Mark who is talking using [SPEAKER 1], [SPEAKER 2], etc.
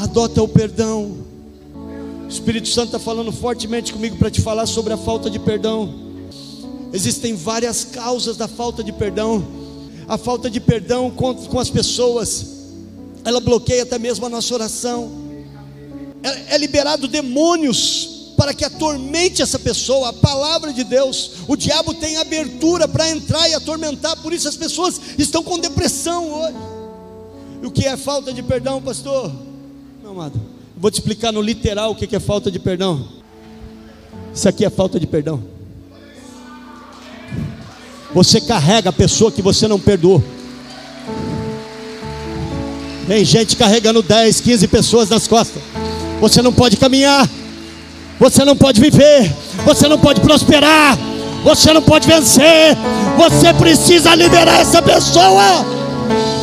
[SPEAKER 1] Adota o perdão. O Espírito Santo está falando fortemente comigo para te falar sobre a falta de perdão. Existem várias causas da falta de perdão. A falta de perdão com, com as pessoas, ela bloqueia até mesmo a nossa oração. É, é liberado demônios para que atormente essa pessoa, a palavra de Deus. O diabo tem abertura para entrar e atormentar, por isso as pessoas estão com depressão hoje. E o que é falta de perdão, pastor? Não, amado. Vou te explicar no literal o que é falta de perdão. Isso aqui é falta de perdão. Você carrega a pessoa que você não perdoou. Tem gente carregando 10, 15 pessoas nas costas. Você não pode caminhar. Você não pode viver. Você não pode prosperar. Você não pode vencer. Você precisa liberar essa pessoa.